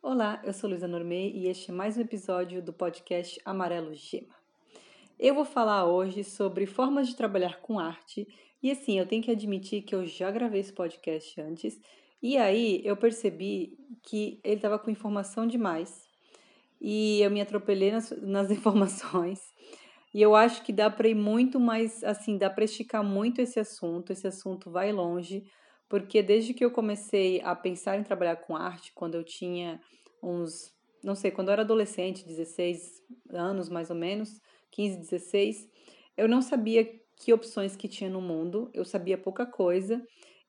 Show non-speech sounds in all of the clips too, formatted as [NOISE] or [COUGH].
Olá, eu sou Luísa Normei e este é mais um episódio do podcast Amarelo Gema. Eu vou falar hoje sobre formas de trabalhar com arte e assim, eu tenho que admitir que eu já gravei esse podcast antes e aí eu percebi que ele estava com informação demais e eu me atropelei nas, nas [LAUGHS] informações e eu acho que dá para ir muito mais, assim, dá para esticar muito esse assunto, esse assunto vai longe, porque desde que eu comecei a pensar em trabalhar com arte, quando eu tinha uns, não sei, quando eu era adolescente, 16 anos mais ou menos, 15, 16, eu não sabia que opções que tinha no mundo, eu sabia pouca coisa.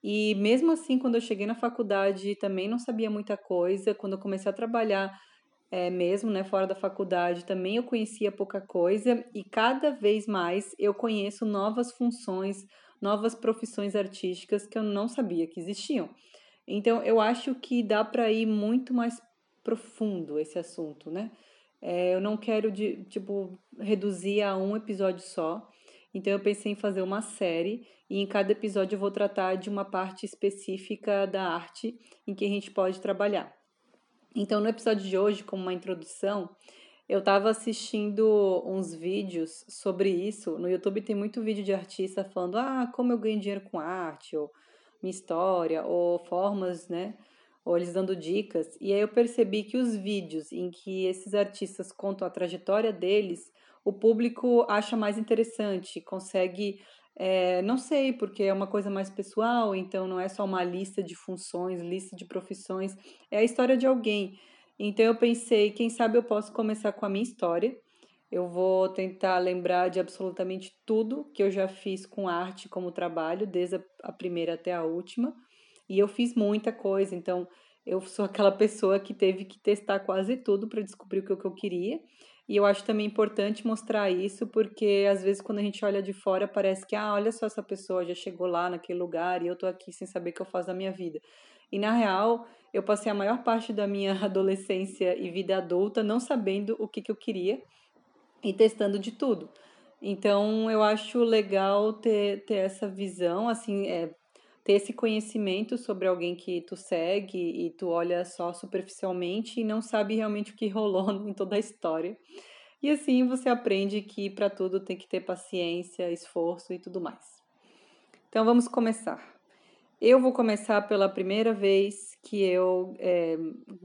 E mesmo assim, quando eu cheguei na faculdade, também não sabia muita coisa. Quando eu comecei a trabalhar é, mesmo, né, fora da faculdade, também eu conhecia pouca coisa. E cada vez mais eu conheço novas funções, novas profissões artísticas que eu não sabia que existiam. Então, eu acho que dá para ir muito mais profundo esse assunto, né? É, eu não quero, de, tipo, reduzir a um episódio só. Então, eu pensei em fazer uma série e em cada episódio eu vou tratar de uma parte específica da arte em que a gente pode trabalhar. Então, no episódio de hoje, como uma introdução, eu estava assistindo uns vídeos sobre isso. No YouTube tem muito vídeo de artista falando: ah, como eu ganho dinheiro com arte, ou minha história, ou formas, né? Ou eles dando dicas. E aí eu percebi que os vídeos em que esses artistas contam a trajetória deles, o público acha mais interessante, consegue. É, não sei, porque é uma coisa mais pessoal, então não é só uma lista de funções, lista de profissões, é a história de alguém. Então eu pensei, quem sabe eu posso começar com a minha história. Eu vou tentar lembrar de absolutamente tudo que eu já fiz com arte como trabalho, desde a primeira até a última. E eu fiz muita coisa, então eu sou aquela pessoa que teve que testar quase tudo para descobrir o que eu queria. E eu acho também importante mostrar isso, porque às vezes quando a gente olha de fora parece que, ah, olha só essa pessoa já chegou lá naquele lugar e eu tô aqui sem saber o que eu faço da minha vida. E na real, eu passei a maior parte da minha [LAUGHS] adolescência e vida adulta não sabendo o que, que eu queria e testando de tudo. Então, eu acho legal ter, ter essa visão, assim, é, ter esse conhecimento sobre alguém que tu segue e tu olha só superficialmente e não sabe realmente o que rolou [LAUGHS] em toda a história. E assim você aprende que para tudo tem que ter paciência, esforço e tudo mais. Então vamos começar. Eu vou começar pela primeira vez que eu é,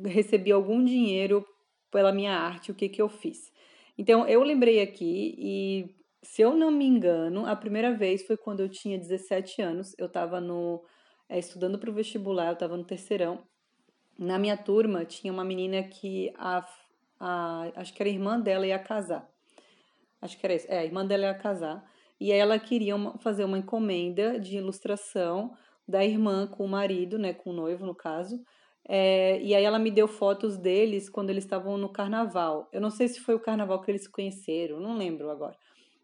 recebi algum dinheiro pela minha arte, o que, que eu fiz. Então, eu lembrei aqui e, se eu não me engano, a primeira vez foi quando eu tinha 17 anos. Eu estava no, é, estudando para o vestibular, eu estava no terceirão. Na minha turma tinha uma menina que a, a, acho que era a irmã dela ia casar. Acho que era isso. É, a irmã dela ia casar. E ela queria uma, fazer uma encomenda de ilustração da irmã com o marido, né, com o noivo no caso. É, e aí ela me deu fotos deles quando eles estavam no carnaval. Eu não sei se foi o carnaval que eles se conheceram, não lembro agora.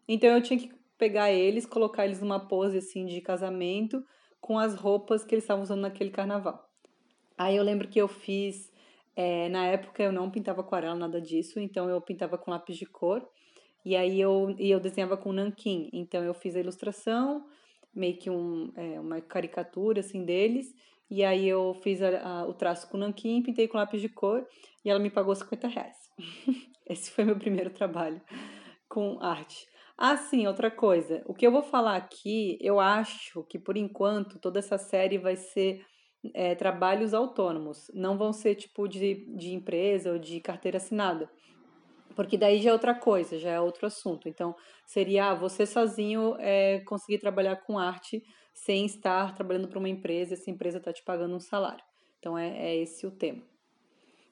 Então eu tinha que pegar eles, colocar eles numa pose assim de casamento com as roupas que eles estavam usando naquele carnaval. Aí eu lembro que eu fiz, é, na época eu não pintava aquarela, nada disso, então eu pintava com lápis de cor. E aí eu, e eu desenhava com nanquim. Então eu fiz a ilustração, meio que um, é, uma caricatura assim deles. E aí eu fiz a, a, o traço com nanquim, pintei com lápis de cor e ela me pagou 50 reais. [LAUGHS] Esse foi meu primeiro trabalho com arte. Ah, sim, outra coisa. O que eu vou falar aqui, eu acho que por enquanto toda essa série vai ser é, trabalhos autônomos. Não vão ser tipo de, de empresa ou de carteira assinada. Porque daí já é outra coisa, já é outro assunto. Então, seria ah, você sozinho é, conseguir trabalhar com arte sem estar trabalhando para uma empresa, essa empresa está te pagando um salário. Então, é, é, esse o tema.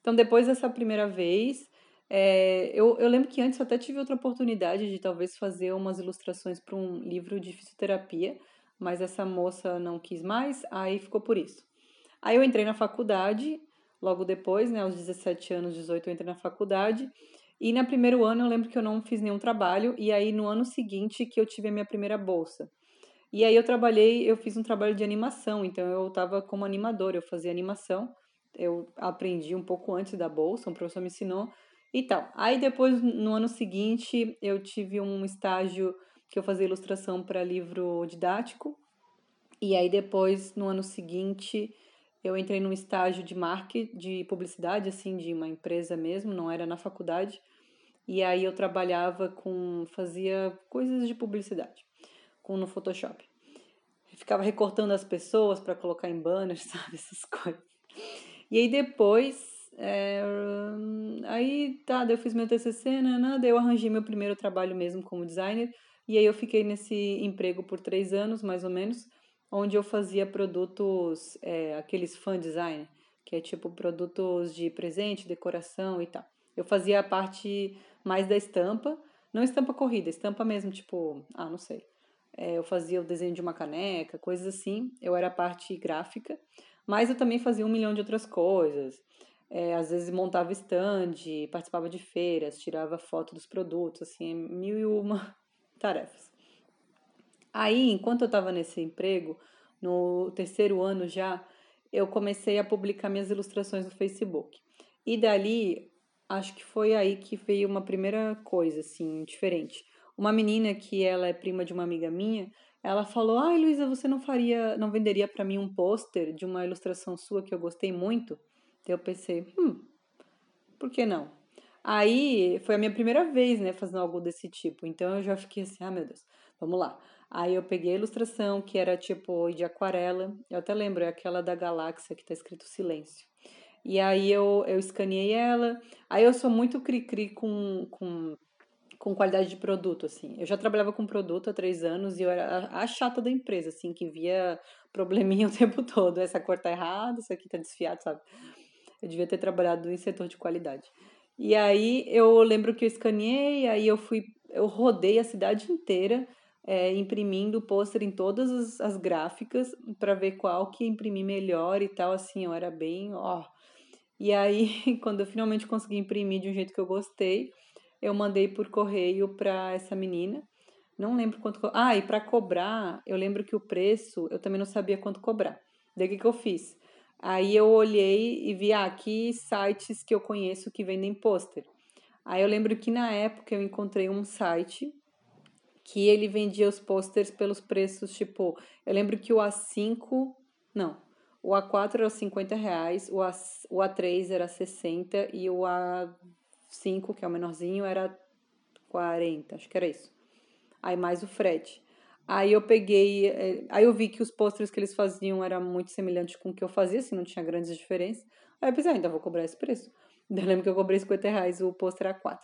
Então, depois dessa primeira vez, é, eu, eu lembro que antes eu até tive outra oportunidade de talvez fazer umas ilustrações para um livro de fisioterapia, mas essa moça não quis mais, aí ficou por isso. Aí eu entrei na faculdade, logo depois, né, aos 17 anos, 18, eu entrei na faculdade, e no primeiro ano eu lembro que eu não fiz nenhum trabalho, e aí no ano seguinte que eu tive a minha primeira bolsa. E aí eu trabalhei, eu fiz um trabalho de animação, então eu estava como animadora, eu fazia animação, eu aprendi um pouco antes da bolsa, um professor me ensinou e tal. Aí depois, no ano seguinte, eu tive um estágio que eu fazia ilustração para livro didático, e aí depois, no ano seguinte, eu entrei num estágio de marketing, de publicidade, assim, de uma empresa mesmo, não era na faculdade. E aí eu trabalhava com, fazia coisas de publicidade, com no Photoshop. Eu ficava recortando as pessoas para colocar em banners, [LAUGHS] sabe, essas coisas. E aí depois, é, aí tá, daí eu fiz meu TCC, né, né, daí eu arranjei meu primeiro trabalho mesmo como designer. E aí eu fiquei nesse emprego por três anos, mais ou menos, onde eu fazia produtos, é, aqueles fan design, que é tipo produtos de presente, decoração e tal. Eu fazia a parte mais da estampa, não estampa corrida, estampa mesmo, tipo, ah, não sei. É, eu fazia o desenho de uma caneca, coisas assim. Eu era a parte gráfica, mas eu também fazia um milhão de outras coisas. É, às vezes montava stand, participava de feiras, tirava foto dos produtos, assim, mil e uma [LAUGHS] tarefas. Aí, enquanto eu estava nesse emprego, no terceiro ano já, eu comecei a publicar minhas ilustrações no Facebook. E dali, acho que foi aí que veio uma primeira coisa, assim, diferente. Uma menina que ela é prima de uma amiga minha, ela falou: "Ai, Luísa, você não faria, não venderia para mim um pôster de uma ilustração sua que eu gostei muito?" Então eu pensei: "Hum, por que não?" Aí foi a minha primeira vez, né, fazendo algo desse tipo. Então eu já fiquei assim: "Ah, meu Deus, vamos lá." Aí eu peguei a ilustração, que era tipo de aquarela. Eu até lembro, é aquela da galáxia que tá escrito silêncio. E aí eu, eu escaneei ela. Aí eu sou muito cri-cri com, com, com qualidade de produto, assim. Eu já trabalhava com produto há três anos e eu era a, chata da empresa, assim, que via probleminha [LAUGHS] o tempo todo. Essa cor tá errada, isso aqui tá desfiado, sabe? Eu devia ter trabalhado em setor de qualidade. E aí eu lembro que eu escaneei, aí eu fui, eu rodei a cidade inteira é, imprimindo pôster em todas as, as gráficas para ver qual que imprimir melhor e tal, assim, eu era bem, ó. E aí, [LAUGHS] quando eu finalmente consegui imprimir de um jeito que eu gostei, eu mandei por correio para essa menina. Não lembro quanto. Ah, e para cobrar, eu lembro que o preço, eu também não sabia quanto cobrar. Daí o que, que eu fiz? Aí eu olhei e vi ah, aqui sites que eu conheço que vendem pôster. Aí eu lembro que na época eu encontrei um site que ele vendia os posters pelos preços, tipo, eu lembro que o A5, não, o A4 era 50 reais, o, A, o A3 era 60 e o A5, que é o menorzinho, era 40, acho que era isso. Aí mais o frete. Aí eu peguei, eh, aí eu vi que os posters que eles faziam era muito semelhante com o que eu fazia, assim, não tinha grandes diferenças. Aí eu pensei, ah, ainda vou cobrar esse preço. [LAUGHS] Eu lembro que eu cobrei 50 reais o pôster A4.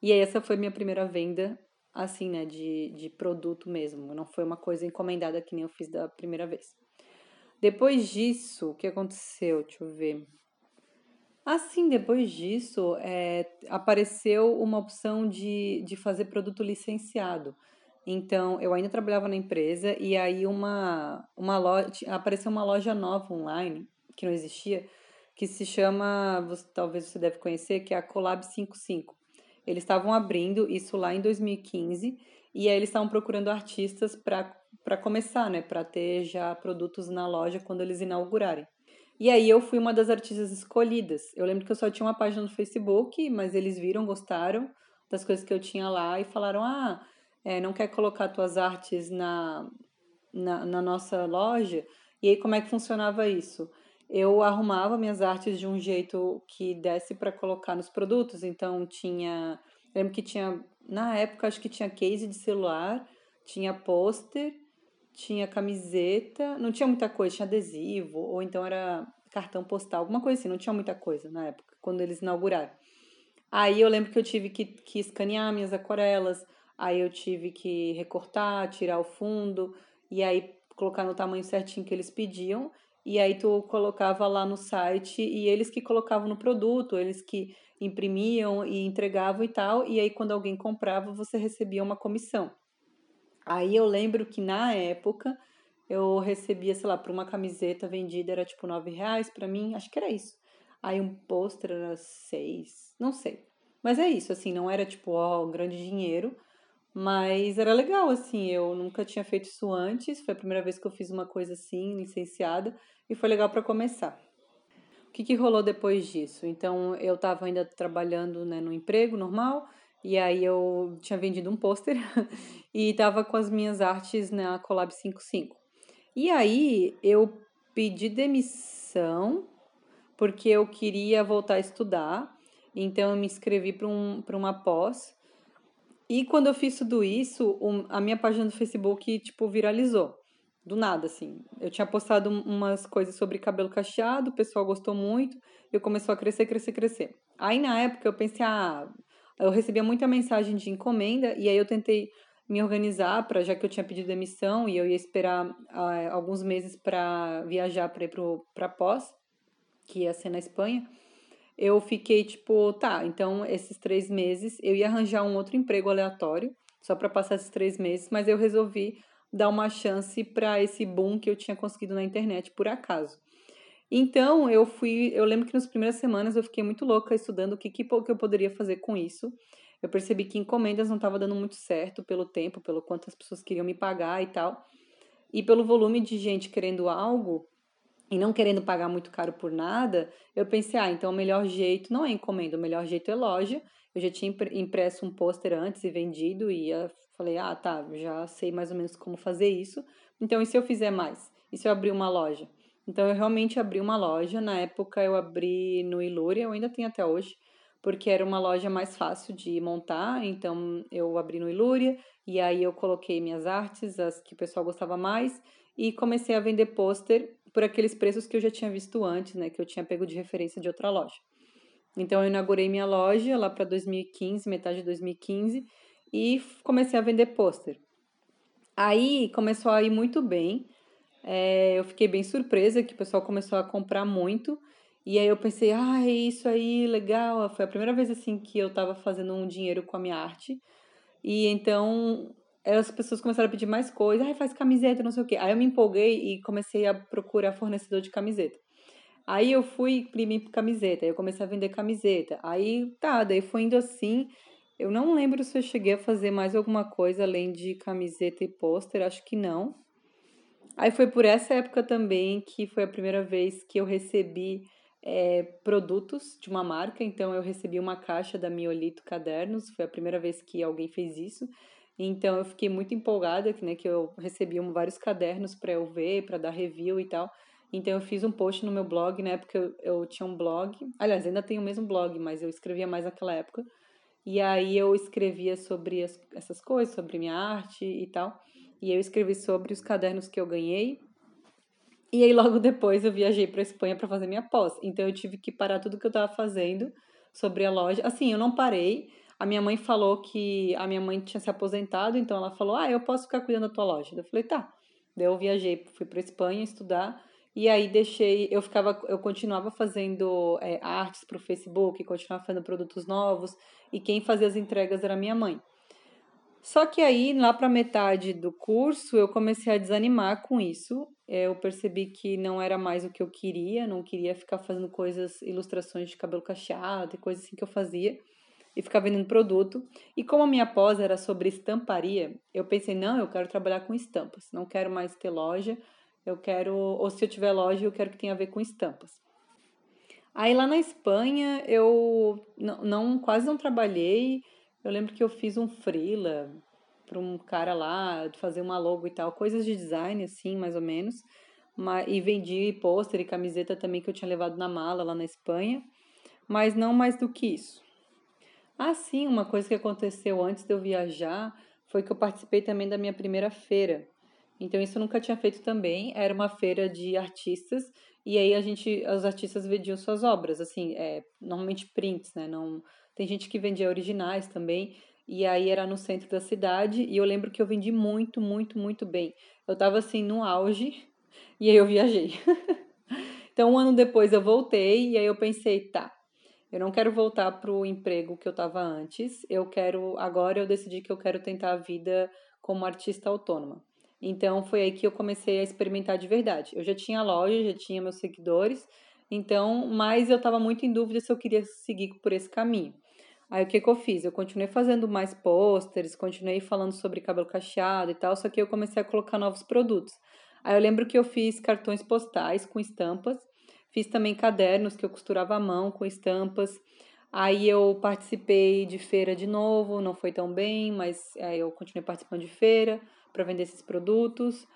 E aí essa foi minha primeira venda assim, né, de, de produto mesmo. Não foi uma coisa encomendada que nem eu fiz da primeira vez. Depois disso, o que aconteceu? Deixa eu ver. Assim, depois disso, é, apareceu uma opção de, de fazer produto licenciado. Então, eu ainda trabalhava na empresa e aí uma, uma loja, apareceu uma loja nova online, que não existia, que se chama, talvez você deve conhecer, que é a Collab 55. Eles estavam abrindo isso lá em 2015 e aí eles estavam procurando artistas para começar, né, para ter já produtos na loja quando eles inaugurarem. E aí eu fui uma das artistas escolhidas. Eu lembro que eu só tinha uma página no Facebook, mas eles viram, gostaram das coisas que eu tinha lá e falaram: ah, é, não quer colocar tuas artes na, na, na nossa loja? E aí como é que funcionava isso? eu arrumava minhas artes de um jeito que desse para colocar nos produtos. Então tinha, lembro que tinha na época acho que tinha case de celular, tinha pôster, tinha camiseta, não tinha muita coisa, tinha adesivo ou então era cartão postal, alguma coisa assim, não tinha muita coisa na época quando eles inauguraram. Aí eu lembro que eu tive que, que escanear minhas aquarelas, aí eu tive que recortar, tirar o fundo e aí colocar no tamanho certinho que eles pediam e aí tu colocava lá no site e eles que colocavam no produto, eles que imprimiam e entregavam e tal, e aí quando alguém comprava, você recebia uma comissão. Aí eu lembro que na época eu recebia, sei lá, por uma camiseta vendida era tipo nove reais para mim, acho que era isso. Aí um pôster era seis, não sei. Mas é isso, assim, não era tipo, ó, um grande dinheiro, mas era legal, assim, eu nunca tinha feito isso antes, foi a primeira vez que eu fiz uma coisa assim, licenciada, e foi legal para começar. O que, que rolou depois disso? Então, eu estava ainda trabalhando né, no emprego normal, e aí eu tinha vendido um pôster [LAUGHS] e estava com as minhas artes na Collab 55. E aí eu pedi demissão porque eu queria voltar a estudar. Então, eu me inscrevi para um, uma pós. E quando eu fiz tudo isso, a minha página do Facebook, tipo, viralizou. Do nada, assim. Eu tinha postado umas coisas sobre cabelo cacheado, o pessoal gostou muito, eu começou a crescer, crescer, crescer. Aí, na época, eu pensei, ah, eu recebia muita mensagem de encomenda, e aí eu tentei me organizar para já que eu tinha pedido demissão e eu ia esperar ah, alguns meses para viajar para ir para pós, que ia ser na Espanha. Eu fiquei tipo, tá, então esses três meses eu ia arranjar um outro emprego aleatório só para passar esses três meses, mas eu resolvi dar uma chance para esse boom que eu tinha conseguido na internet por acaso. Então, eu fui, eu lembro que nas primeiras semanas eu fiquei muito louca estudando o que, que, que eu poderia fazer com isso. Eu percebi que encomendas não estava dando muito certo pelo tempo, pelo quanto as pessoas queriam me pagar e tal. E pelo volume de gente querendo algo e não querendo pagar muito caro por nada, eu pensei, ah, então o melhor jeito não é encomenda, o melhor jeito é loja. Eu já tinha impresso um pôster antes e vendido e falei, ah, tá, já sei mais ou menos como fazer isso. Então, e se eu fizer mais? E se eu abrir uma loja? Então, eu realmente abri uma loja. Na época, eu abri no Ilúria, eu ainda tenho até hoje, porque era uma loja mais fácil de montar. Então, eu abri no Ilúria e aí eu coloquei minhas artes, as que o pessoal gostava mais, e comecei a vender pôster por aqueles preços que eu já tinha visto antes, né, que eu tinha pego de referência de outra loja. Então, eu inaugurei minha loja lá para 2015, metade de 2015, e comecei a vender pôster. Aí começou a ir muito bem. É, eu fiquei bem surpresa que o pessoal começou a comprar muito. E aí eu pensei, ah, isso aí, legal. Foi a primeira vez assim que eu estava fazendo um dinheiro com a minha arte. E então as pessoas começaram a pedir mais coisas, ah, faz camiseta, não sei o quê. Aí eu me empolguei e comecei a procurar fornecedor de camiseta. Aí eu fui imprimir camiseta, aí eu comecei a vender camiseta. Aí tá, daí foi indo assim. Eu não lembro se eu cheguei a fazer mais alguma coisa além de camiseta e pôster, acho que não. Aí foi por essa época também que foi a primeira vez que eu recebi é, produtos de uma marca. Então eu recebi uma caixa da Miolito Cadernos, foi a primeira vez que alguém fez isso. Então eu fiquei muito empolgada, né, que eu recebi vários cadernos para eu ver, para dar review e tal. Então eu fiz um post no meu blog, na época eu, eu tinha um blog. Aliás, ainda tenho o mesmo blog, mas eu escrevia mais naquela época. E aí eu escrevia sobre as, essas coisas, sobre minha arte e tal. E eu escrevi sobre os cadernos que eu ganhei. E aí logo depois eu viajei para Espanha para fazer minha pós. Então eu tive que parar tudo que eu estava fazendo sobre a loja. Assim, eu não parei. A minha mãe falou que a minha mãe tinha se aposentado, então ela falou: "Ah, eu posso ficar cuidando da tua loja". Eu falei: "Tá". Daí eu viajei, fui para Espanha estudar e aí deixei, eu ficava, eu continuava fazendo é, artes para o Facebook, continuava fazendo produtos novos e quem fazia as entregas era minha mãe. Só que aí, lá para metade do curso, eu comecei a desanimar com isso. Eu percebi que não era mais o que eu queria, não queria ficar fazendo coisas, ilustrações de cabelo cacheado e coisas assim que eu fazia, e ficar vendendo produto. E como a minha pós era sobre estamparia, eu pensei, não, eu quero trabalhar com estampas, não quero mais ter loja, eu quero, ou se eu tiver loja, eu quero que tenha a ver com estampas. Aí lá na Espanha eu não, não quase não trabalhei. Eu lembro que eu fiz um freela para um cara lá de fazer uma logo e tal, coisas de design assim, mais ou menos. Mas, e vendi pôster e camiseta também que eu tinha levado na mala lá na Espanha, mas não mais do que isso. Ah, sim, uma coisa que aconteceu antes de eu viajar foi que eu participei também da minha primeira feira. Então isso eu nunca tinha feito também. Era uma feira de artistas e aí a gente, os artistas vendiam suas obras, assim, é, normalmente prints, né? Não tem gente que vendia originais também. E aí era no centro da cidade e eu lembro que eu vendi muito, muito, muito bem. Eu tava assim no auge [LAUGHS] e aí eu viajei. [LAUGHS] então um ano depois eu voltei e aí eu pensei, tá, eu não quero voltar pro emprego que eu tava antes. Eu quero agora eu decidi que eu quero tentar a vida como artista autônoma. Então foi aí que eu comecei a experimentar de verdade. Eu já tinha loja, já tinha meus seguidores, então, mas eu estava muito em dúvida se eu queria seguir por esse caminho. Aí o que, que eu fiz? Eu continuei fazendo mais pôsteres, continuei falando sobre cabelo cacheado e tal, só que eu comecei a colocar novos produtos. Aí eu lembro que eu fiz cartões postais com estampas, fiz também cadernos que eu costurava à mão com estampas. Aí eu participei de feira de novo, não foi tão bem, mas aí eu continuei participando de feira para vender esses produtos.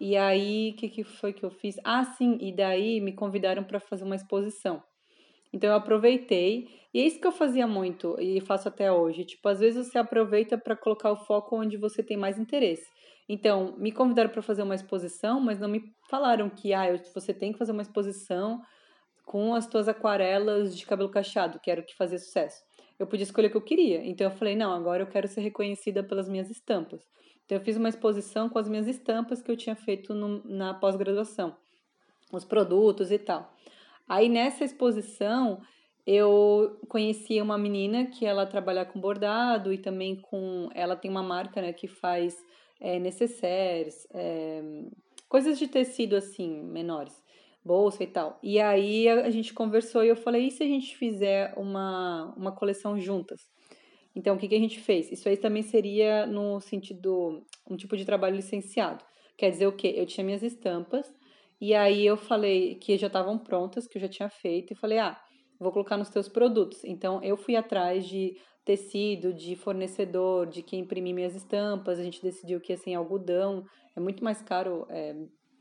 E aí, o que, que foi que eu fiz? Ah, sim, e daí me convidaram para fazer uma exposição. Então eu aproveitei, e é isso que eu fazia muito e faço até hoje. Tipo, às vezes você aproveita para colocar o foco onde você tem mais interesse. Então, me convidaram para fazer uma exposição, mas não me falaram que ah, você tem que fazer uma exposição com as tuas aquarelas de cabelo cacheado, que era o que fazia sucesso. Eu podia escolher o que eu queria. Então eu falei, não, agora eu quero ser reconhecida pelas minhas estampas. Então eu fiz uma exposição com as minhas estampas que eu tinha feito no, na pós-graduação, os produtos e tal. Aí nessa exposição eu conheci uma menina que ela trabalha com bordado e também com. Ela tem uma marca né, que faz é, necessaires, é, coisas de tecido assim, menores, bolsa e tal. E aí a, gente conversou e eu falei: e se a gente fizer uma, uma coleção juntas? Então, o que, que a gente fez? Isso aí também seria no sentido, um tipo de trabalho licenciado. Quer dizer o quê? Eu tinha minhas estampas, e aí eu falei que já estavam prontas, que eu já tinha feito, e falei, ah, vou colocar nos teus produtos. Então eu fui atrás de tecido, de fornecedor, de quem imprimir minhas estampas. A gente decidiu que assim algodão é muito mais caro é,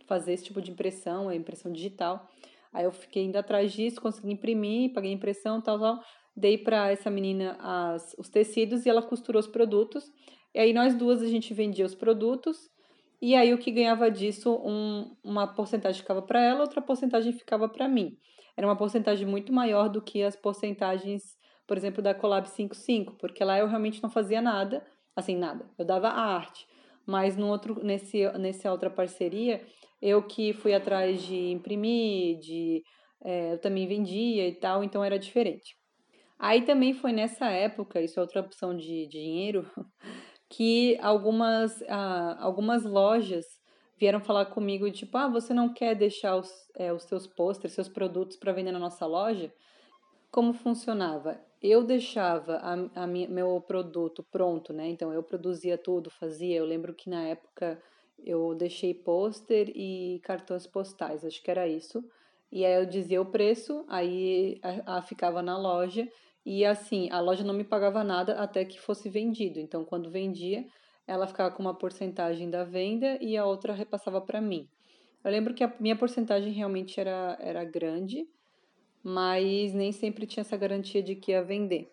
fazer esse tipo de impressão, é impressão digital. Aí eu fiquei indo atrás disso, consegui imprimir, paguei impressão, tal, tal. Dei para essa menina as, os tecidos e ela costurou os produtos. E aí nós duas a gente vendia os produtos e aí o que ganhava disso, um, uma porcentagem ficava para ela, outra porcentagem ficava para mim. Era uma porcentagem muito maior do que as porcentagens, por exemplo, da Collab 55, porque lá eu realmente não fazia nada, assim, nada. Eu dava a arte, mas no outro, nesse, nessa outra parceria, eu que fui atrás de imprimir, de é, eu também vendia e tal, então era diferente. Aí também foi nessa época, isso é outra opção de, de dinheiro, [LAUGHS] que algumas, ah, algumas lojas vieram falar comigo, tipo, ah, você não quer deixar os, é, os seus posters, seus produtos para vender na nossa loja? Como funcionava? Eu deixava a, a minha, meu produto pronto, né? Então eu produzia tudo, fazia. Eu lembro que na época eu deixei pôster e cartões postais, acho que era isso. E aí eu dizia o preço, aí a, a ficava na loja e assim, a loja não me pagava nada até que fosse vendido. Então, quando vendia, ela ficava com uma porcentagem da venda e a outra repassava para mim. Eu lembro que a minha porcentagem realmente era, era grande, mas nem sempre tinha essa garantia de que ia vender.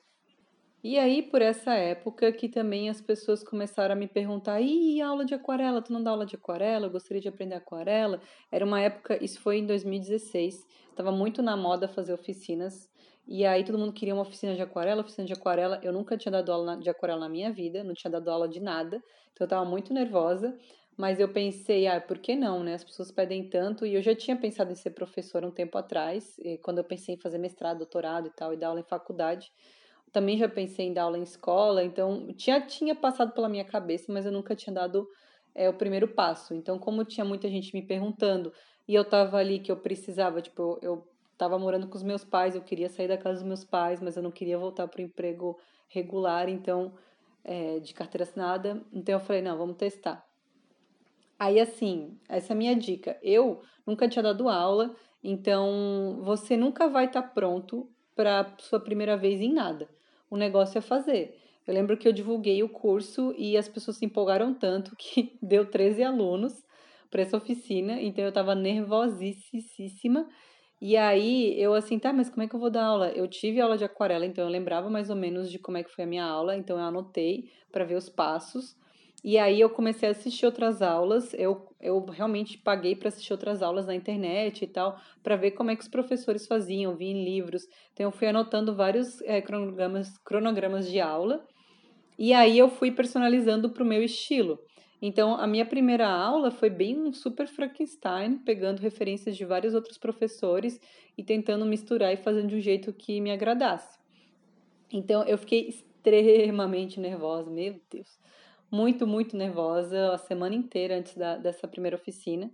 E aí, por essa época, que também as pessoas começaram a me perguntar: e aula de aquarela? Tu não dá aula de aquarela? Eu gostaria de aprender aquarela. Era uma época, isso foi em 2016, estava muito na moda fazer oficinas e aí todo mundo queria uma oficina de aquarela, oficina de aquarela. Eu nunca tinha dado aula de aquarela na minha vida, não tinha dado aula de nada. Então eu estava muito nervosa, mas eu pensei, ah, por que não, né? As pessoas pedem tanto e eu já tinha pensado em ser professora um tempo atrás, quando eu pensei em fazer mestrado, doutorado e tal, e dar aula em faculdade. Também já pensei em dar aula em escola, então tinha tinha passado pela minha cabeça, mas eu nunca tinha dado é, o primeiro passo. Então, como tinha muita gente me perguntando e eu tava ali que eu precisava, tipo, eu estava morando com os meus pais, eu queria sair da casa dos meus pais, mas eu não queria voltar para o emprego regular, então, é, de carteira assinada. Então eu falei, não, vamos testar. Aí, assim, essa é a minha dica. Eu nunca tinha dado aula, então você nunca vai estar tá pronto para sua primeira vez em nada. O negócio é fazer. Eu lembro que eu divulguei o curso e as pessoas se empolgaram tanto que [LAUGHS] deu 13 alunos para essa oficina, então eu estava nervosíssima e aí eu assim, tá, mas como é que eu vou dar aula? Eu tive aula de aquarela, então eu lembrava mais ou menos de como é que foi a minha aula, então eu anotei para ver os passos. E aí eu comecei a assistir outras aulas, eu, eu realmente paguei para assistir outras aulas na internet e tal, para ver como é que os professores faziam, vi em livros. Então eu fui anotando vários é, cronogramas, cronogramas de aula, e aí eu fui personalizando para o meu estilo. Então, a minha primeira aula foi bem um super Frankenstein, pegando referências de vários outros professores e tentando misturar e fazendo de um jeito que me agradasse. Então, eu fiquei extremamente nervosa, meu Deus. Muito, muito nervosa a semana inteira antes da, dessa primeira oficina.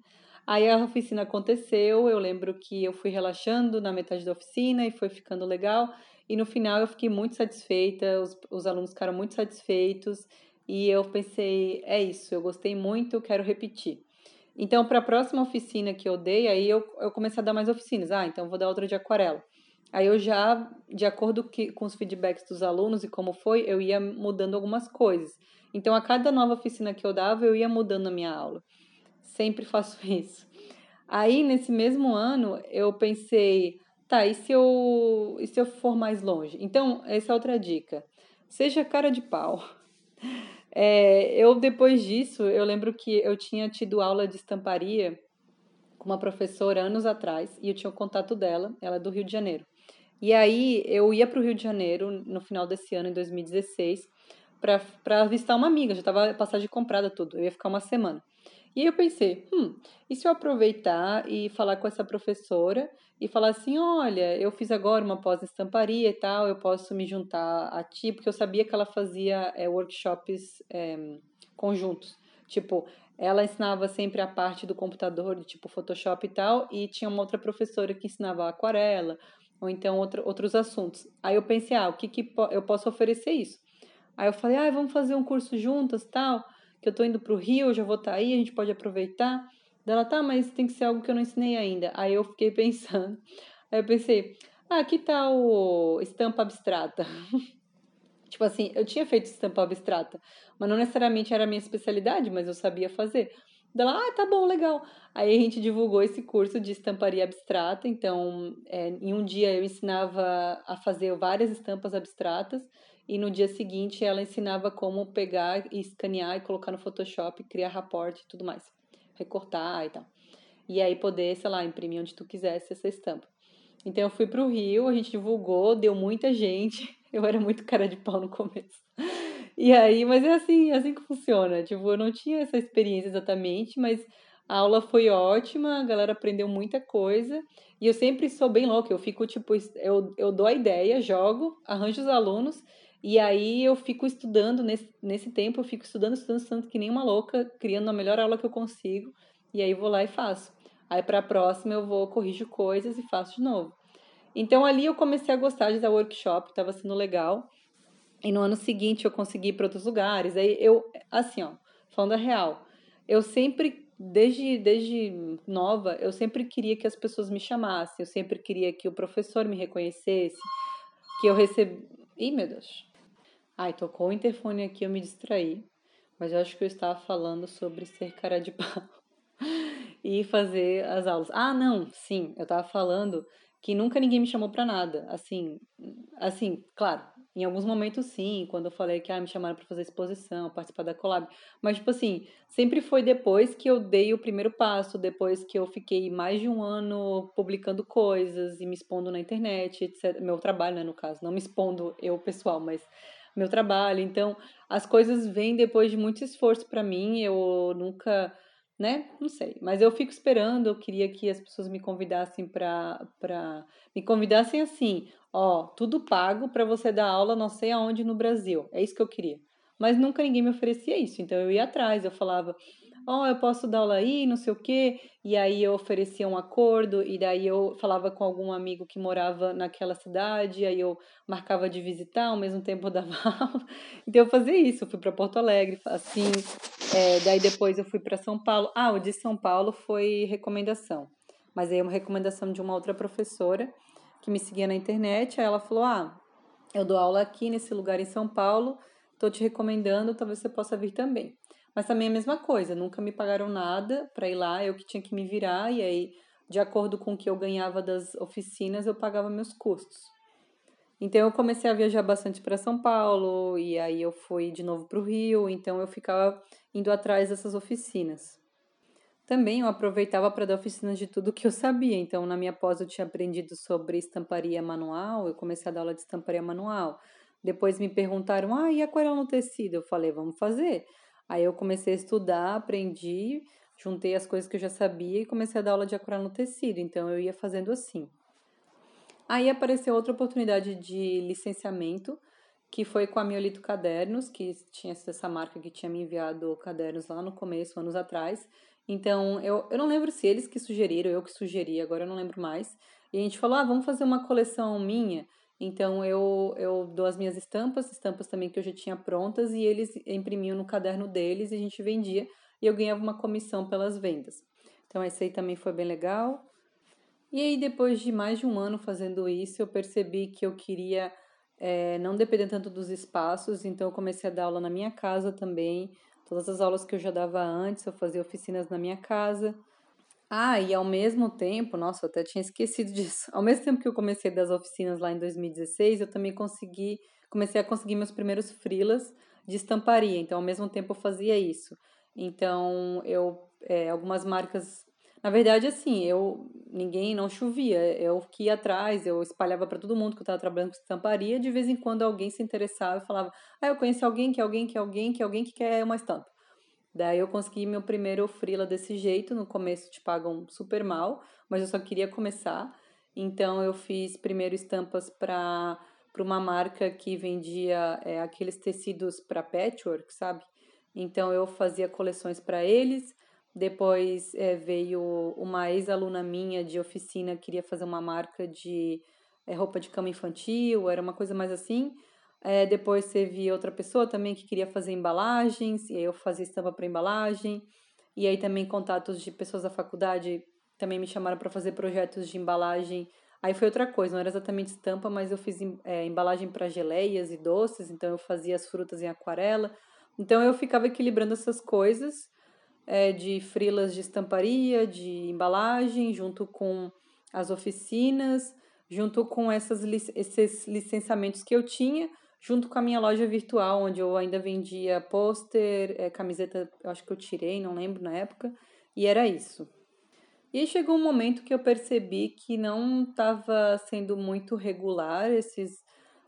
Aí a oficina aconteceu, eu lembro que eu fui relaxando na metade da oficina e foi ficando legal. E no final eu fiquei muito satisfeita, os, os alunos ficaram muito satisfeitos e eu pensei, é isso, eu gostei muito, quero repetir. Então, para a próxima oficina que eu dei, aí eu, eu comecei a dar mais oficinas. Ah, então vou dar outra de aquarela. Aí eu já, de acordo que, com os feedbacks dos alunos e como foi, eu ia mudando algumas coisas. Então, a cada nova oficina que eu dava, eu ia mudando a minha aula. sempre [LAUGHS] faço isso. Aí, nesse mesmo ano, eu pensei, tá, e se eu, e se eu for mais longe? Então, essa é outra dica. Seja cara de pau. [LAUGHS] É, eu, depois disso, eu lembro que eu tinha tido aula de estamparia com uma professora anos atrás e eu tinha o contato dela, ela é do Rio de Janeiro. E aí eu ia para o Rio de Janeiro no final desse ano, em 2016, para visitar uma amiga, já estava passagem comprada tudo, eu ia ficar uma semana. E eu pensei, hum, e se eu aproveitar e falar com essa professora e falar assim, olha, eu fiz agora uma pós-estamparia e tal, eu posso me juntar a ti, porque eu sabia que ela fazia é, workshops é, conjuntos. Tipo, ela ensinava sempre a parte do computador, de tipo Photoshop e tal, e tinha uma outra professora que ensinava aquarela, ou então outro, outros assuntos. Aí eu pensei, ah, o que, que eu posso oferecer isso? Aí eu falei, ah, vamos fazer um curso juntas tal, que eu tô indo pro Rio, eu já vou estar tá aí, a gente pode aproveitar. Dela, tá, mas tem que ser algo que eu não ensinei ainda. Aí eu fiquei [LAUGHS] pensando. Aí eu pensei, ah, que tal estampa abstrata? [LAUGHS] tipo assim, eu tinha feito estampa abstrata, mas não necessariamente era a minha especialidade, mas eu sabia fazer. Dela, ah, tá bom, legal. Aí a gente divulgou esse curso de estamparia abstrata. Então, é, em um dia eu ensinava a fazer várias estampas abstratas e no dia seguinte ela ensinava como pegar e escanear e colocar no Photoshop, criar rapport e tudo mais, recortar e tal. E aí poder, sei lá, imprimir onde tu quisesse essa estampa. Então eu fui para o Rio, a gente divulgou, deu muita gente. [LAUGHS] Eu era muito cara de pau no começo. E aí, mas é assim, é assim que funciona. Tipo, eu não tinha essa experiência exatamente, mas a aula foi ótima, a galera aprendeu muita coisa. E eu sempre sou bem louca, eu fico tipo, eu, eu dou a ideia, jogo, arranjo os alunos e aí eu fico estudando, nesse, nesse tempo eu fico estudando, estudando, estudando que nem uma louca, criando a melhor aula que eu consigo, e aí vou lá e faço. Aí para a próxima eu vou, corrijo coisas e faço de novo. Então ali eu comecei a gostar de dar workshop, estava sendo legal. E no ano seguinte eu consegui ir para outros lugares. Aí eu, assim, ó, falando a real, eu sempre, desde, desde nova, eu sempre queria que as pessoas me chamassem, eu sempre queria que o professor me reconhecesse, que eu recebesse. Ih, meu Deus. Ai, tocou o interfone aqui, eu me distraí. Mas eu acho que eu estava falando sobre ser cara de pau [LAUGHS] e fazer as aulas. Ah, não, sim, eu estava falando que nunca ninguém me chamou para nada. Assim, assim, claro, em alguns momentos sim, quando eu falei que ah, me chamaram para fazer exposição, participar da collab, mas tipo assim, sempre foi depois que eu dei o primeiro passo, depois que eu fiquei mais de um ano publicando coisas e me expondo na internet, etc. Meu trabalho, né, no caso, não me expondo eu pessoal, mas meu trabalho. Então, as coisas vêm depois de muito esforço para mim. Eu nunca, né? Não sei. Mas eu fico esperando. Eu queria que as pessoas me convidassem para. Pra... Me convidassem assim: ó, tudo pago para você dar aula não sei aonde no Brasil. É isso que eu queria. Mas nunca ninguém me oferecia isso. Então, eu ia atrás. Eu falava ó, oh, eu posso dar aula aí, não sei o quê. E aí eu oferecia um acordo, e daí eu falava com algum amigo que morava naquela cidade, aí eu marcava de visitar, ao mesmo tempo eu [LAUGHS] dava aula. Então eu fazia isso, eu fui para Porto Alegre, assim. É, daí depois eu fui para São Paulo. Ah, o de São Paulo foi recomendação. Mas aí é uma recomendação de uma outra professora que me seguia na internet. Aí ela falou: Ah, eu dou aula aqui nesse lugar em São Paulo, tô te recomendando, talvez você possa vir também. Mas também é a mesma coisa, nunca me pagaram nada para ir lá, eu que tinha que me virar, e aí, de acordo com o que eu ganhava das oficinas, eu pagava meus custos. Então eu comecei a viajar bastante para São Paulo, e aí eu fui de novo para o Rio, então eu ficava indo atrás dessas oficinas. Também eu aproveitava para dar oficinas de tudo que eu sabia. Então, na minha pós, eu tinha aprendido sobre estamparia manual, eu comecei a dar aula de estamparia manual. Depois me perguntaram, ah, e aquarela no tecido? Eu falei, vamos fazer. Aí eu comecei a estudar, aprendi, juntei as coisas que eu já sabia e comecei a dar aula de aquarela no tecido. Então eu ia fazendo assim. Aí apareceu outra oportunidade de licenciamento, que foi com a Miolito Cadernos, que tinha essa marca que tinha me enviado cadernos lá no começo, anos atrás. Então, eu, eu não lembro se eles que sugeriram, eu que sugeri, agora eu não lembro mais. E a gente falou, ah, vamos fazer uma coleção minha. Então eu, eu dou as minhas estampas, estampas também que eu já tinha prontas, e eles imprimiam no caderno deles e a gente vendia e eu ganhava uma comissão pelas vendas. Então esse aí também foi bem legal. E aí depois de mais de um ano fazendo isso, eu percebi que eu queria é, não depender tanto dos espaços, então eu comecei a dar aula na minha casa também, Todas as aulas que eu já dava antes, eu fazia oficinas na minha casa. Ah, e ao mesmo tempo, nossa, eu até tinha esquecido [LAUGHS] disso. Ao mesmo tempo que eu comecei das oficinas lá em 2016, eu também consegui, comecei a conseguir meus primeiros frilas de estamparia. Então, ao mesmo tempo, eu fazia isso. Então, eu é, algumas marcas na verdade, assim, eu ninguém não chovia, eu que ia atrás, eu espalhava para todo mundo que eu estava trabalhando com estamparia, de vez em quando alguém se interessava e falava: "Ah, eu conheço alguém que alguém que alguém que alguém que quer uma estampa". Daí eu consegui meu primeiro freela desse jeito, no começo te pagam super mal, mas eu só queria começar. Então eu fiz primeiro estampas para uma marca que vendia é, aqueles tecidos para patchwork, sabe? Então eu fazia coleções para eles. Depois é, veio uma ex-aluna minha de oficina, queria fazer uma marca de é, roupa de cama infantil, era uma coisa mais assim. É, depois teve outra pessoa também que queria fazer embalagens, e aí eu fazia estampa para embalagem. E aí também contatos de pessoas da faculdade também me chamaram para fazer projetos de embalagem. Aí foi outra coisa, não era exatamente estampa, mas eu fiz é, embalagem para geleias e doces, então eu fazia as frutas em aquarela. Então eu ficava equilibrando essas coisas é, de frilas de estamparia, de embalagem, junto com as oficinas, junto com essas, esses licenciamentos que eu tinha, junto com a minha loja virtual, onde eu ainda vendia pôster, é, camiseta, eu acho que eu tirei, não lembro na época, e era isso. E chegou um momento que eu percebi que não estava sendo muito regular esses,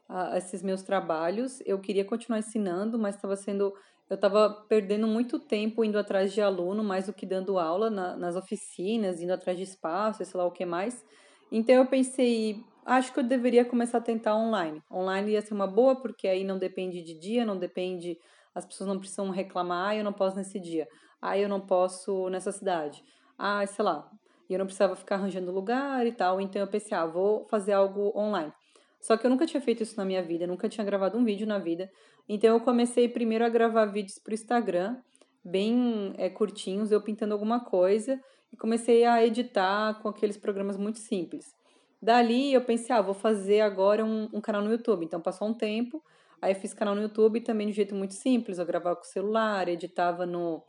uh, esses meus trabalhos. Eu queria continuar ensinando, mas estava sendo eu estava perdendo muito tempo indo atrás de aluno, mais do que dando aula na, nas oficinas, indo atrás de espaço, sei lá o que mais. Então eu pensei, acho que eu deveria começar a tentar online. Online ia ser uma boa, porque aí não depende de dia, não depende, as pessoas não precisam reclamar, ah, eu não posso nesse dia, ah, eu não posso nessa cidade, ah, sei lá. E eu não precisava ficar arranjando lugar e tal, então eu pensei, ah, vou fazer algo online. Só que eu nunca tinha feito isso na minha vida, nunca tinha gravado um vídeo na vida. Então eu comecei primeiro a gravar vídeos para o Instagram, bem é, curtinhos, eu pintando alguma coisa, e comecei a editar com aqueles programas muito simples. Dali eu pensei, ah, vou fazer agora um, um canal no YouTube. Então passou um tempo, aí eu fiz canal no YouTube também de um jeito muito simples, eu gravava com o celular, editava no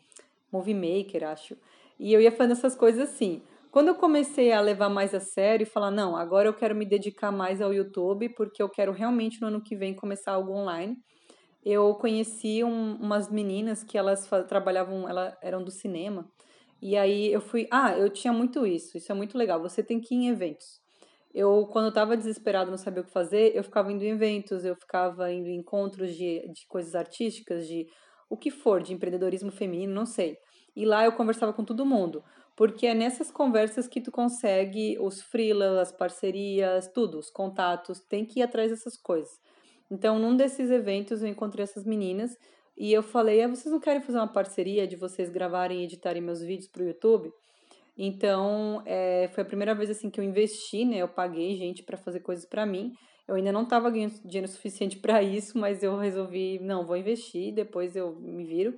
Movie Maker, acho. E eu ia fazendo essas coisas assim. Quando eu comecei a levar mais a sério e falar, não, agora eu quero me dedicar mais ao YouTube, porque eu quero realmente no ano que vem começar algo online, eu conheci um, umas meninas que elas trabalhavam, elas eram do cinema, e aí eu fui, ah, eu tinha muito isso, isso é muito legal, você tem que ir em eventos. Eu, quando eu tava desesperada, não sabia o que fazer, eu ficava indo em eventos, eu ficava indo em encontros de, de coisas artísticas, de o que for, de empreendedorismo feminino, não sei. E lá eu conversava com todo mundo porque é nessas conversas que tu consegue os freelas, as parcerias, tudo, os contatos, tem que ir atrás dessas coisas. Então, num desses eventos eu encontrei essas meninas e eu falei: ah, vocês não querem fazer uma parceria de vocês gravarem e editarem meus vídeos para o YouTube? Então, é, foi a primeira vez assim que eu investi, né? Eu paguei gente para fazer coisas para mim. Eu ainda não estava ganhando dinheiro suficiente para [LAUGHS] isso, mas eu resolvi, não, vou investir, depois eu me viro.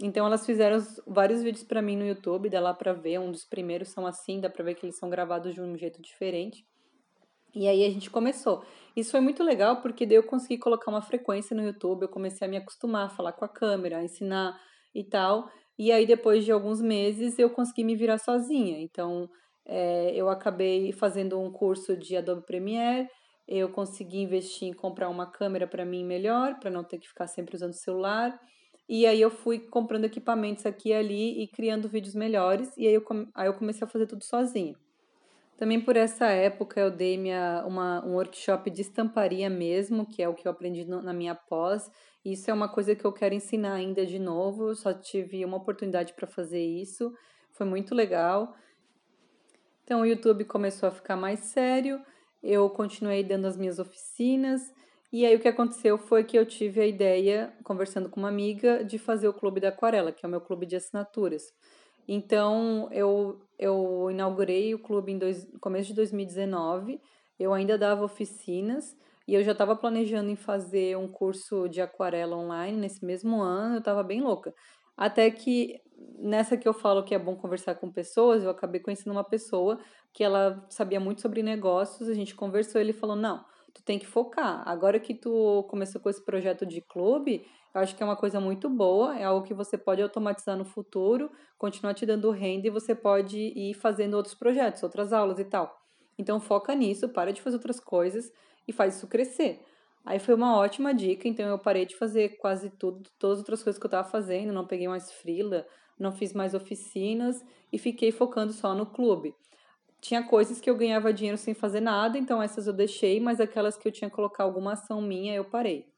Então elas fizeram vários vídeos para mim no YouTube, dá lá para ver, um dos primeiros são assim, dá para ver que eles são gravados de um jeito diferente. E aí a gente começou. Isso foi muito legal porque daí eu consegui colocar uma frequência no YouTube, eu comecei a me acostumar a falar com a câmera, a ensinar e tal. E aí depois de alguns meses eu consegui me virar sozinha. Então é, eu acabei fazendo um curso de Adobe Premiere, eu consegui investir em comprar uma câmera para mim melhor, para não ter que ficar sempre usando o celular. E aí eu fui comprando equipamentos aqui e ali e criando vídeos melhores. E aí eu, aí eu comecei a fazer tudo sozinha. Também por essa época eu dei minha, uma, um workshop de estamparia mesmo, que é o que eu aprendi no, na minha pós. Isso é uma coisa que eu quero ensinar ainda de novo. Só tive uma oportunidade para fazer isso. Foi muito legal. Então o YouTube começou a ficar mais sério. Eu continuei dando as minhas oficinas e aí o que aconteceu foi que eu tive a ideia, conversando com uma amiga, de fazer o Clube da Aquarela, que é o meu clube de assinaturas. Então eu, eu inaugurei o clube em dois, começo de 2019, eu ainda dava oficinas e eu já estava planejando em fazer um curso de aquarela online nesse mesmo ano, eu estava bem louca. Até que nessa que eu falo que é bom conversar com pessoas, eu acabei conhecendo uma pessoa que ela sabia muito sobre negócios, a gente conversou, ele falou: "Não, tu tem que focar. Agora que tu começou com esse projeto de clube, eu acho que é uma coisa muito boa, é algo que você pode automatizar no futuro, continuar te dando renda e você pode ir fazendo outros projetos, outras aulas e tal. Então foca nisso, para de fazer outras coisas e faz isso crescer. Aí foi uma ótima dica, então eu parei de fazer quase tudo, todas as outras coisas que eu estava fazendo, não peguei mais frila, não fiz mais oficinas e fiquei focando só no clube. Tinha coisas que eu ganhava dinheiro sem fazer nada, então essas eu deixei, mas aquelas que eu tinha que colocar alguma ação minha, eu parei.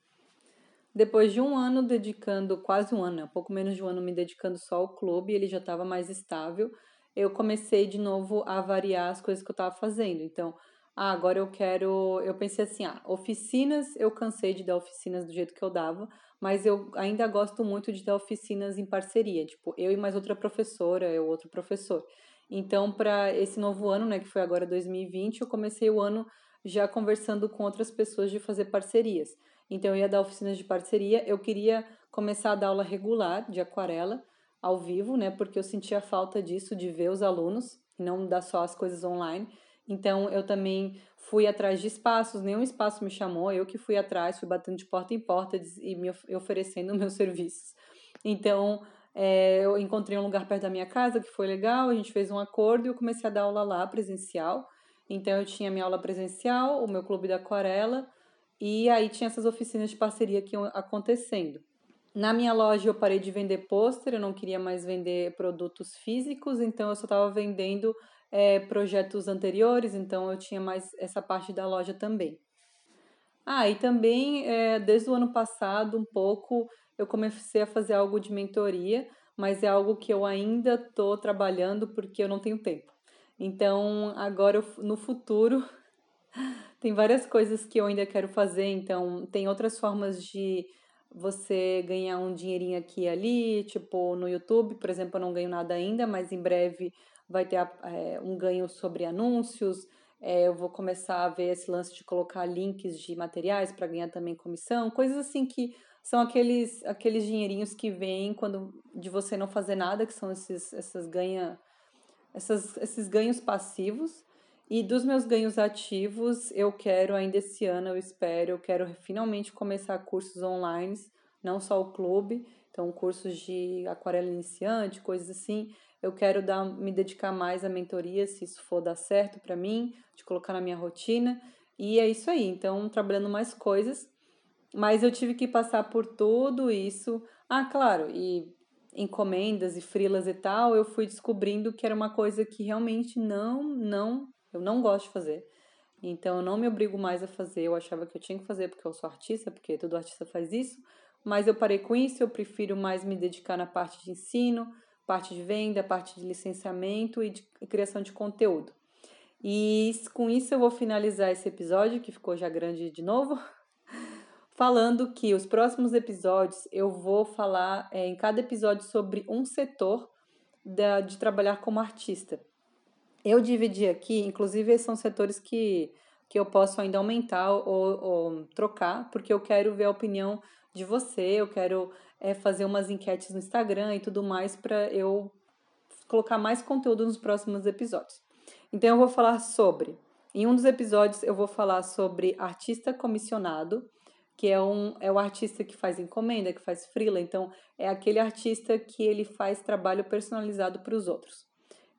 Depois de um ano dedicando, quase um ano, né, pouco menos de um ano me dedicando só ao clube, ele já estava mais estável, eu comecei de novo a variar as coisas que eu estava fazendo. Então, ah, agora eu quero. Eu pensei assim, ah, oficinas, eu cansei de dar oficinas do jeito que eu dava, mas eu ainda gosto muito de dar oficinas em parceria, tipo, eu e mais outra professora, eu outro professor. Então, para esse novo ano, né, que foi agora 2020, eu comecei o ano já conversando com outras pessoas de fazer parcerias. Então, eu ia dar oficinas de parceria, eu queria começar a dar aula regular de aquarela ao vivo, né, porque eu sentia falta disso, de ver os alunos, não dar só as coisas online. Então, eu também fui atrás de espaços, nenhum espaço me chamou, eu que fui atrás, fui batendo de porta em porta e me oferecendo [LAUGHS] meus serviços. Então, é, eu encontrei um lugar perto da minha casa que foi legal, a gente fez um acordo e eu comecei a dar aula lá presencial. Então, eu tinha minha aula presencial, o meu clube da aquarela, e aí tinha essas oficinas de parceria que iam acontecendo. Na minha loja eu parei de vender pôster, eu não queria mais vender produtos físicos, então eu só estava vendendo é, projetos anteriores, então eu tinha mais essa parte da loja também. Ah, e também é, desde o ano passado, um pouco, eu comecei a fazer algo de mentoria, mas é algo que eu ainda estou trabalhando porque eu não tenho tempo. Então, agora no futuro, [LAUGHS] tem várias coisas que eu ainda quero fazer, então, tem outras formas de você ganhar um dinheirinho aqui e ali, tipo no YouTube, por exemplo, eu não ganho nada ainda, mas em breve vai ter é, um ganho sobre anúncios. É, eu vou começar a ver esse lance de colocar links de materiais para ganhar também comissão, coisas assim que são aqueles, aqueles dinheirinhos que vêm quando de você não fazer nada, que são esses, essas ganha, essas, esses ganhos passivos. E dos meus ganhos ativos, eu quero ainda esse ano, eu espero, eu quero finalmente começar cursos online, não só o clube, então cursos de aquarela iniciante, coisas assim eu quero dar, me dedicar mais à mentoria, se isso for dar certo para mim, de colocar na minha rotina. E é isso aí. Então, trabalhando mais coisas. Mas eu tive que passar por tudo isso. Ah, claro, e encomendas e frilas e tal, eu fui descobrindo que era uma coisa que realmente não, não, eu não gosto de fazer. Então, eu não me obrigo mais a fazer. Eu achava que eu tinha que fazer porque eu sou artista, porque todo artista faz isso. Mas eu parei com isso, eu prefiro mais me dedicar na parte de ensino, parte de venda, parte de licenciamento e de criação de conteúdo. E com isso eu vou finalizar esse episódio, que ficou já grande de novo, [LAUGHS] falando que os próximos episódios eu vou falar é, em cada episódio sobre um setor da, de trabalhar como artista. Eu dividi aqui, inclusive são setores que, que eu posso ainda aumentar ou, ou trocar, porque eu quero ver a opinião de você, eu quero é, fazer umas enquetes no Instagram e tudo mais para eu colocar mais conteúdo nos próximos episódios. Então eu vou falar sobre, em um dos episódios eu vou falar sobre artista comissionado, que é um é o artista que faz encomenda, que faz freela, então é aquele artista que ele faz trabalho personalizado para os outros.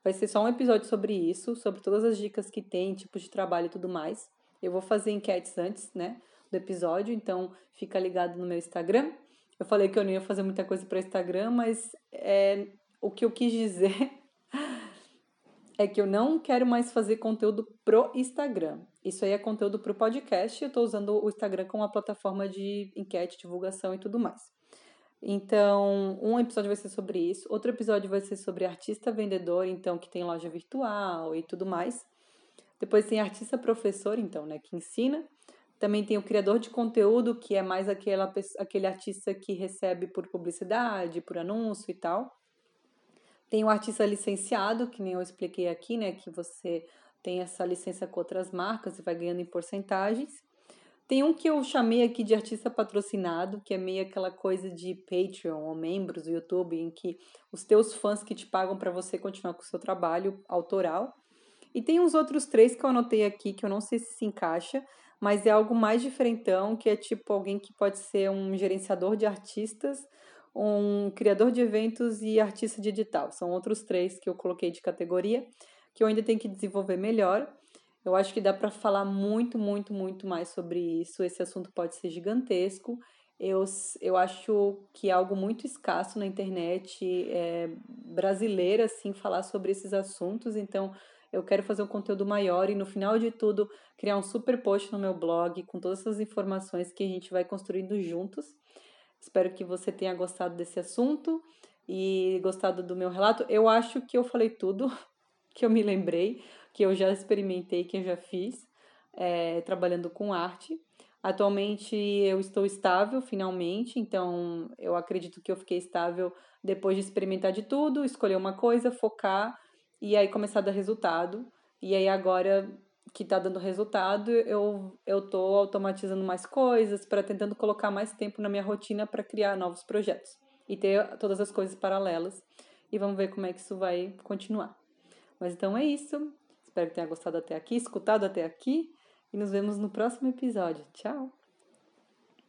Vai ser só um episódio sobre isso, sobre todas as dicas que tem, tipos de trabalho e tudo mais. Eu vou fazer enquetes antes, né, do episódio, então fica ligado no meu Instagram. Eu falei que eu não ia fazer muita coisa para Instagram, mas é, o que eu quis dizer [LAUGHS] é que eu não quero mais fazer conteúdo pro Instagram. Isso aí é conteúdo pro podcast. Eu estou usando o Instagram como uma plataforma de enquete, divulgação e tudo mais. Então, um episódio vai ser sobre isso, outro episódio vai ser sobre artista vendedor, então que tem loja virtual e tudo mais. Depois tem artista professor, então, né, que ensina. Também tem o criador de conteúdo, que é mais aquela, aquele artista que recebe por publicidade, por anúncio e tal. Tem o artista licenciado, que nem eu expliquei aqui, né? Que você tem essa licença com outras marcas e vai ganhando em porcentagens. Tem um que eu chamei aqui de artista patrocinado, que é meio aquela coisa de Patreon ou membros do YouTube, em que os teus fãs que te pagam para você continuar com o seu trabalho autoral. E tem uns outros três que eu anotei aqui que eu não sei se se encaixa, mas é algo mais diferentão, que é tipo alguém que pode ser um gerenciador de artistas, um criador de eventos e artista digital. São outros três que eu coloquei de categoria, que eu ainda tenho que desenvolver melhor. Eu acho que dá para falar muito, muito, muito mais sobre isso. Esse assunto pode ser gigantesco. Eu, eu acho que é algo muito escasso na internet é, brasileira, assim, falar sobre esses assuntos. Então, eu quero fazer um conteúdo maior e no final de tudo criar um super post no meu blog com todas essas informações que a gente vai construindo juntos. Espero que você tenha gostado desse assunto e gostado do meu relato. Eu acho que eu falei tudo [LAUGHS] que eu me lembrei, que eu já experimentei, que eu já fiz, é, trabalhando com arte. Atualmente eu estou estável, finalmente, então eu acredito que eu fiquei estável depois de experimentar de tudo, escolher uma coisa, focar e aí começar a dar resultado. E aí agora que está dando resultado, eu eu automatizando mais coisas para tentando colocar mais tempo na minha rotina para criar novos projetos e ter todas as coisas paralelas. E vamos ver como é que isso vai continuar. Mas então é isso. Espero que tenha gostado até aqui, escutado até aqui e nos vemos no próximo episódio. Tchau.